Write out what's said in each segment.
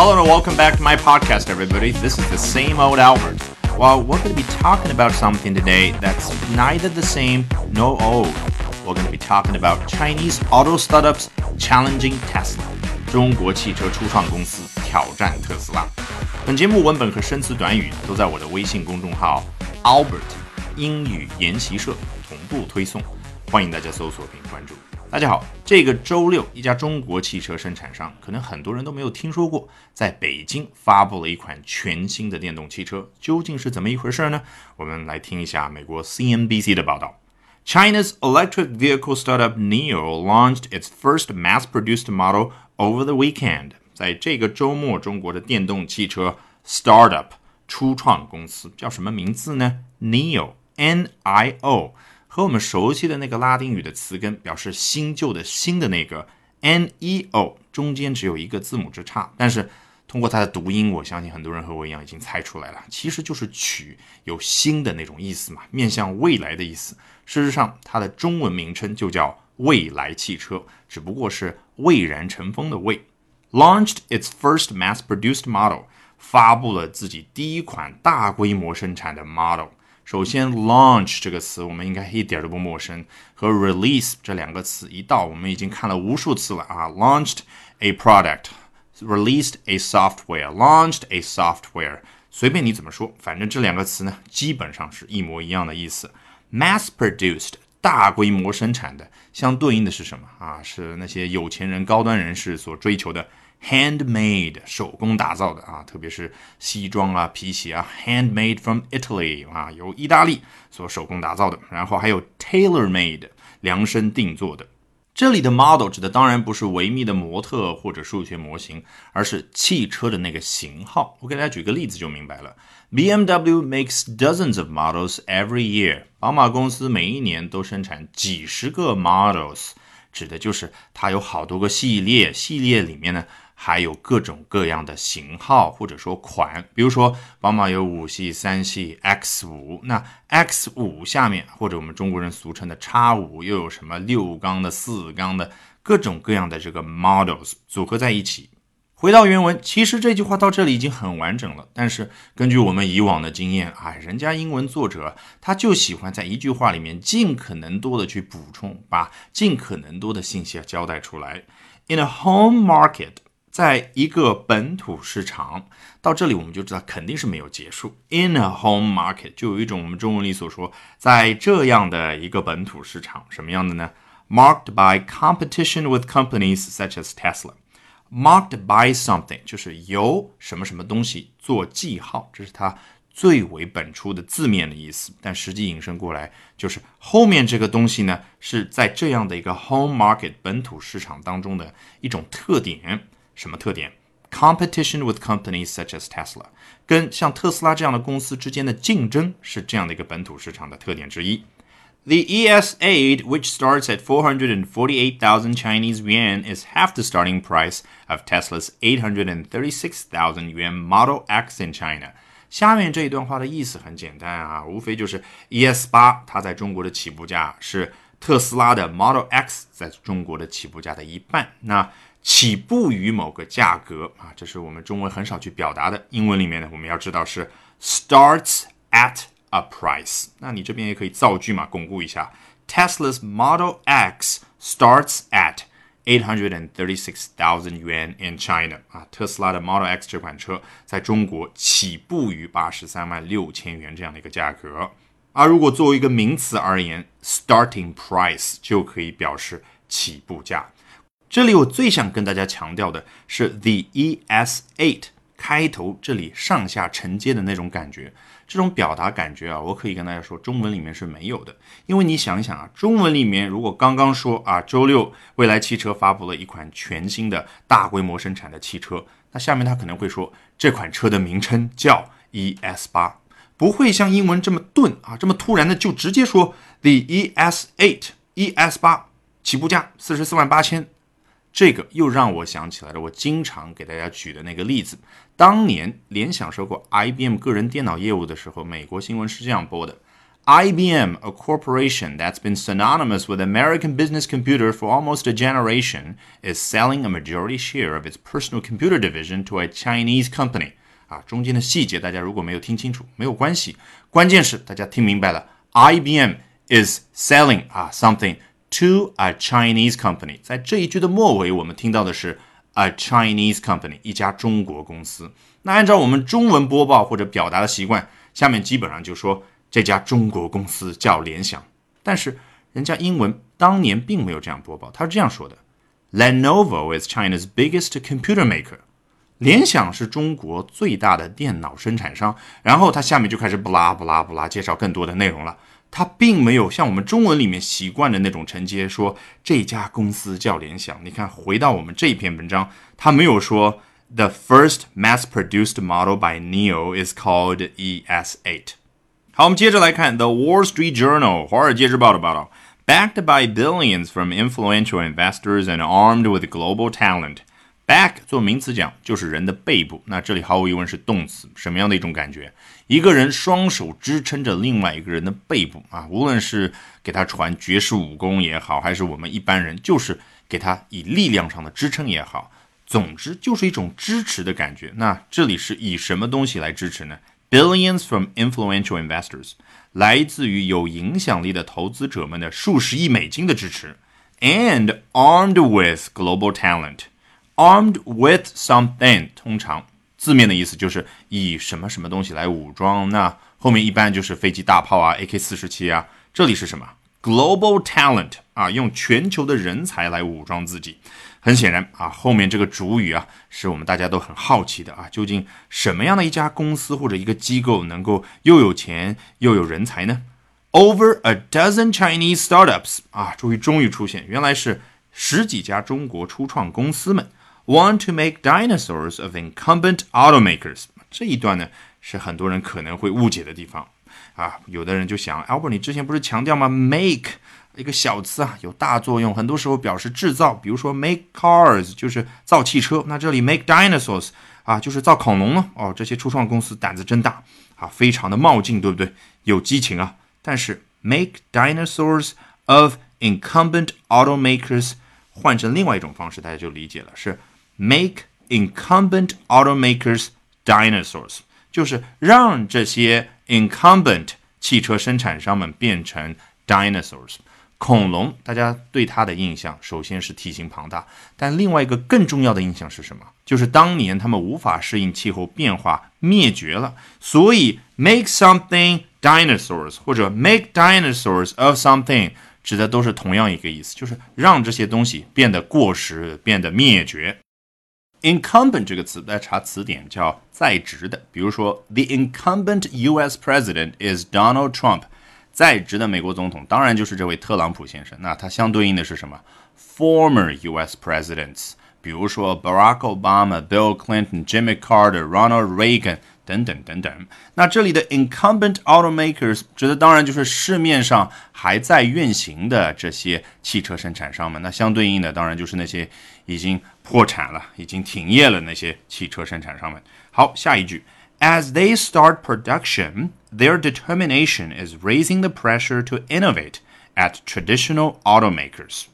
Hello and welcome back to my podcast, everybody. This is the same old Albert. Well, we're going to be talking about something today that's neither the same nor old. We're going to be talking about Chinese auto startups challenging Tesla. 中国汽车初创公司挑战特斯拉。本节目文本和生词短语都在我的微信公众号 Albert 英语研习社同步推送，欢迎大家搜索并关注。 大家好，这个周六，一家中国汽车生产商，可能很多人都没有听说过，在北京发布了一款全新的电动汽车，究竟是怎么一回事呢？我们来听一下美国 CNBC 的报道。China's electric vehicle startup NIO launched its first mass-produced model over the weekend。在这个周末，中国的电动汽车 startup 初创公司叫什么名字呢？NIO，N-I-O。和我们熟悉的那个拉丁语的词根表示新旧的新的那个 n e o 中间只有一个字母之差，但是通过它的读音，我相信很多人和我一样已经猜出来了，其实就是取有新的那种意思嘛，面向未来的意思。事实上，它的中文名称就叫未来汽车，只不过是蔚然成风的蔚。Launched its first mass-produced model，发布了自己第一款大规模生产的 model。首先，launch 这个词我们应该一点都不陌生，和 release 这两个词一到，我们已经看了无数次了啊。Launched a product，released a software，launched a software，随便你怎么说，反正这两个词呢，基本上是一模一样的意思。Mass-produced，大规模生产的，相对应的是什么啊？是那些有钱人、高端人士所追求的。handmade 手工打造的啊，特别是西装啊、皮鞋啊，handmade from Italy 啊，由意大利所手工打造的。然后还有 tailor made 量身定做的。这里的 model 指的当然不是维密的模特或者数学模型，而是汽车的那个型号。我给大家举个例子就明白了。BMW makes dozens of models every year。宝马公司每一年都生产几十个 models，指的就是它有好多个系列，系列里面呢。还有各种各样的型号或者说款，比如说宝马有五系、三系、X 五，那 X 五下面或者我们中国人俗称的叉五，又有什么六缸的、四缸的，各种各样的这个 models 组合在一起。回到原文，其实这句话到这里已经很完整了，但是根据我们以往的经验，啊，人家英文作者他就喜欢在一句话里面尽可能多的去补充，把尽可能多的信息交代出来。In a home market。在一个本土市场，到这里我们就知道肯定是没有结束。In a home market 就有一种我们中文里所说，在这样的一个本土市场，什么样的呢？Marked by competition with companies such as Tesla。Marked by something 就是由什么什么东西做记号，这是它最为本初的字面的意思。但实际引申过来，就是后面这个东西呢，是在这样的一个 home market 本土市场当中的一种特点。什么特点？Competition with companies such as Tesla，跟像特斯拉这样的公司之间的竞争是这样的一个本土市场的特点之一。The ES8, which starts at 448,000 Chinese yuan, is half the starting price of Tesla's 836,000 yuan Model X in China. 下面这一段话的意思很简单啊，无非就是 ES 八它在中国的起步价是特斯拉的 Model X 在中国的起步价的一半。那 起步于某个价格啊，这是我们中文很少去表达的。英文里面呢，我们要知道是 starts at a price。那你这边也可以造句嘛，巩固一下。Tesla's Model X starts at eight hundred and thirty-six thousand yuan in China。啊，特斯拉的 Model X 这款车在中国起步于八十三万六千元这样的一个价格。而如果作为一个名词而言，starting price 就可以表示起步价。这里我最想跟大家强调的是 the ES8 开头这里上下承接的那种感觉，这种表达感觉啊，我可以跟大家说，中文里面是没有的。因为你想一想啊，中文里面如果刚刚说啊，周六未来汽车发布了一款全新的大规模生产的汽车，那下面他可能会说这款车的名称叫 ES8，不会像英文这么钝啊，这么突然的就直接说 the ES8 ES8 起步价四十四万八千。这个又让我想起来了，我经常给大家举的那个例子。当年联想收购 IBM 个人电脑业务的时候，美国新闻是这样播的 IBM, a corporation that's been synonymous with American business computer for almost a generation, is selling a majority share of its personal computer division to a Chinese company. 啊，中间的细节大家如果没有听清楚，没有关系，关键是大家听明白了，IBM is selling 啊 something To a Chinese company。在这一句的末尾，我们听到的是 a Chinese company，一家中国公司。那按照我们中文播报或者表达的习惯，下面基本上就说这家中国公司叫联想。但是人家英文当年并没有这样播报，他是这样说的：Lenovo is China's biggest computer maker。联想是中国最大的电脑生产商，然后他下面就开始不拉不拉不拉介绍更多的内容了。他并没有像我们中文里面习惯的那种承接，说这家公司叫联想。你看，回到我们这篇文章，他没有说 The first mass-produced model by Neo is called ES8。好，我们接着来看 The Wall Street Journal 华尔街日报的报道，Backed by billions from influential investors and armed with global talent。 Back 做名词讲就是人的背部，那这里毫无疑问是动词，什么样的一种感觉？一个人双手支撑着另外一个人的背部啊，无论是给他传绝世武功也好，还是我们一般人就是给他以力量上的支撑也好，总之就是一种支持的感觉。那这里是以什么东西来支持呢？Billions from influential investors，来自于有影响力的投资者们的数十亿美金的支持，and armed with global talent。Armed with something，通常字面的意思就是以什么什么东西来武装。那后面一般就是飞机、大炮啊，AK 四十七啊。这里是什么？Global talent 啊，用全球的人才来武装自己。很显然啊，后面这个主语啊，是我们大家都很好奇的啊，究竟什么样的一家公司或者一个机构能够又有钱又有人才呢？Over a dozen Chinese startups 啊，注意终于出现，原来是十几家中国初创公司们。Want to make dinosaurs of incumbent automakers？这一段呢是很多人可能会误解的地方啊。有的人就想，Albert，你之前不是强调吗？Make 一个小词啊，有大作用，很多时候表示制造。比如说 make cars 就是造汽车，那这里 make dinosaurs 啊就是造恐龙呢。哦，这些初创公司胆子真大啊，非常的冒进，对不对？有激情啊。但是 make dinosaurs of incumbent automakers 换成另外一种方式，大家就理解了，是。Make incumbent automakers dinosaurs，就是让这些 incumbent 汽车生产商们变成 dinosaurs 恐龙。大家对它的印象，首先是体型庞大，但另外一个更重要的印象是什么？就是当年他们无法适应气候变化，灭绝了。所以 make something dinosaurs 或者 make dinosaurs of something，指的都是同样一个意思，就是让这些东西变得过时，变得灭绝。Incumbent 这个词在查词典叫在职的，比如说，the incumbent U.S. president is Donald Trump，在职的美国总统当然就是这位特朗普先生。那它相对应的是什么？Former U.S. presidents，比如说 Barack Obama、Bill Clinton、Jimmy Carter、Ronald Reagan。等等等等，那这里的 incumbent automakers 指的当然就是市面上还在运行的这些汽车生产商们。那相对应的当然就是那些已经破产了、已经停业了那些汽车生产商们。好，下一句，As they start production, their determination is raising the pressure to innovate at traditional automakers。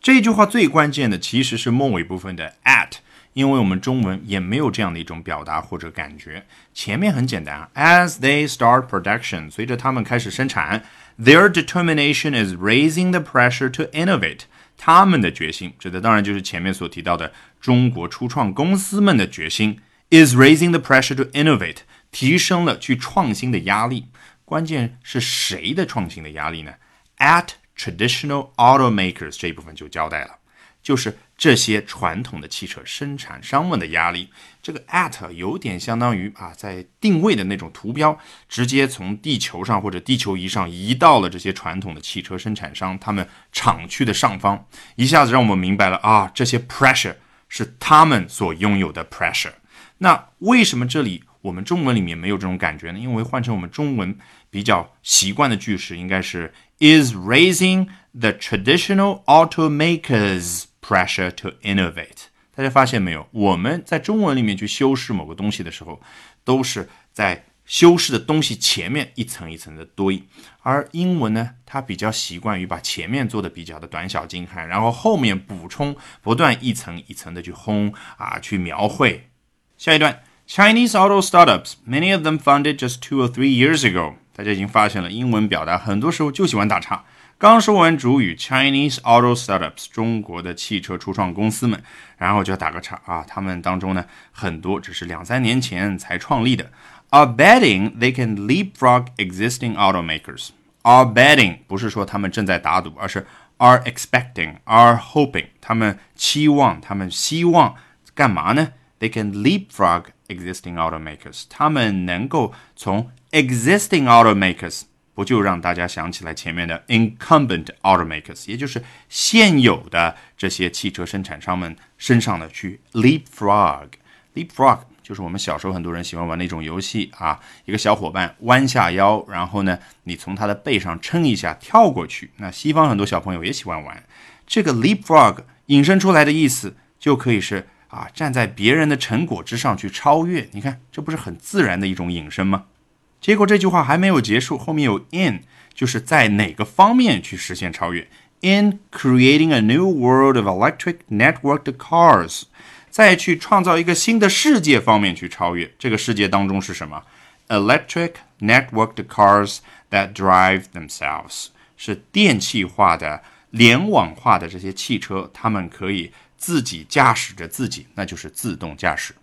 这句话最关键的其实是末尾部分的 at。因为我们中文也没有这样的一种表达或者感觉。前面很简单，as they start production，随着他们开始生产，their determination is raising the pressure to innovate。 他们的决心，指的当然就是前面所提到的中国初创公司们的决心，is raising the pressure to innovate，提升了去创新的压力。关键是谁的创新的压力呢？At traditional automakers 这一部分就交代了。就是这些传统的汽车生产商们的压力，这个 at 有点相当于啊，在定位的那种图标，直接从地球上或者地球仪上移到了这些传统的汽车生产商他们厂区的上方，一下子让我们明白了啊，这些 pressure 是他们所拥有的 pressure。那为什么这里我们中文里面没有这种感觉呢？因为换成我们中文比较习惯的句式，应该是 is raising the traditional automakers。Pressure to innovate，大家发现没有？我们在中文里面去修饰某个东西的时候，都是在修饰的东西前面一层一层的堆，而英文呢，它比较习惯于把前面做的比较的短小精悍，然后后面补充，不断一层一层的去烘啊，去描绘。下一段，Chinese auto startups, many of them founded just two or three years ago。大家已经发现了，英文表达很多时候就喜欢打岔。刚说完主语 Chinese auto startups 中国的汽车初创公司们，然后就要打个岔啊，他们当中呢很多只是两三年前才创立的，are betting they can leapfrog existing automakers。are betting 不是说他们正在打赌，而是 are expecting，are hoping，他们期望，他们希望干嘛呢？They can leapfrog existing automakers，他们能够从 existing automakers。 不就让大家想起来前面的 incumbent automakers，也就是现有的这些汽车生产商们身上的去 leapfrog。leapfrog 就是我们小时候很多人喜欢玩的一种游戏啊，一个小伙伴弯下腰，然后呢，你从他的背上撑一下跳过去。那西方很多小朋友也喜欢玩这个 leapfrog，引申出来的意思就可以是啊，站在别人的成果之上去超越。你看，这不是很自然的一种引申吗？结果这句话还没有结束，后面有 in，就是在哪个方面去实现超越？In creating a new world of electric networked cars，再去创造一个新的世界方面去超越。这个世界当中是什么？Electric networked cars that drive themselves，是电气化的、联网化的这些汽车，它们可以自己驾驶着自己，那就是自动驾驶。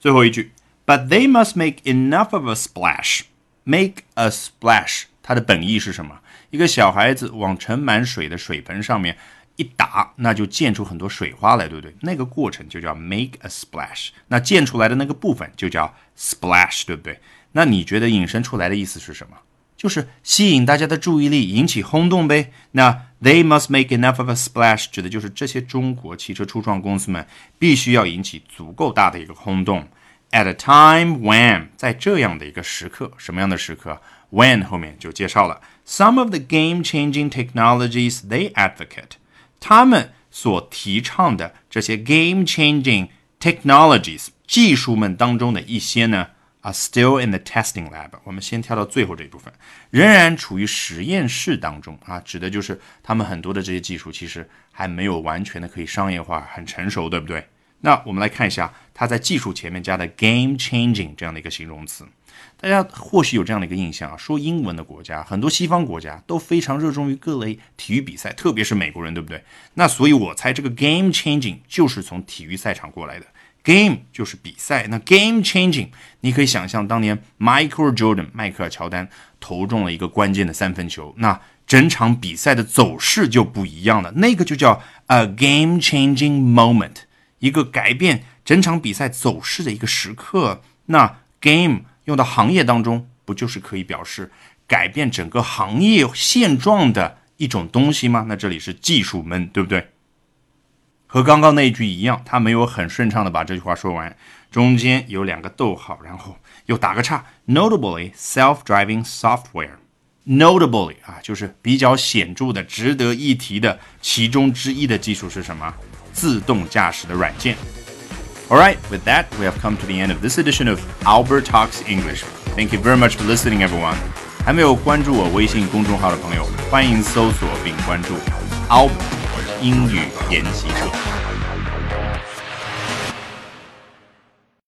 最后一句。But they must make enough of a splash. Make a splash，它的本意是什么？一个小孩子往盛满水的水盆上面一打，那就溅出很多水花来，对不对？那个过程就叫 make a splash。那溅出来的那个部分就叫 splash，对不对？那你觉得引申出来的意思是什么？就是吸引大家的注意力，引起轰动呗。那 they must make enough of a splash 指的就是这些中国汽车初创公司们必须要引起足够大的一个轰动。At a time when，在这样的一个时刻，什么样的时刻？When 后面就介绍了 some of the game-changing technologies they advocate，他们所提倡的这些 game-changing technologies 技术们当中的一些呢，are still in the testing lab。我们先跳到最后这一部分，仍然处于实验室当中啊，指的就是他们很多的这些技术其实还没有完全的可以商业化，很成熟，对不对？那我们来看一下，它在技术前面加的 game changing 这样的一个形容词，大家或许有这样的一个印象啊，说英文的国家，很多西方国家都非常热衷于各类体育比赛，特别是美国人，对不对？那所以我猜这个 game changing 就是从体育赛场过来的，game 就是比赛，那 game changing 你可以想象，当年 Michael Jordan 迈克尔乔丹投中了一个关键的三分球，那整场比赛的走势就不一样了，那个就叫 a game changing moment。一个改变整场比赛走势的一个时刻，那 game 用到行业当中，不就是可以表示改变整个行业现状的一种东西吗？那这里是技术们，对不对？和刚刚那一句一样，他没有很顺畅的把这句话说完，中间有两个逗号，然后又打个叉。Notably, self-driving software. Notably 啊，就是比较显著的、值得一提的其中之一的技术是什么？自动驾驶的软件。Alright, with that, we have come to the end of this edition of Albert Talks English. Thank you very much for listening, everyone. 还没有关注我微信公众号的朋友，欢迎搜索并关注 Albert 英语研习社。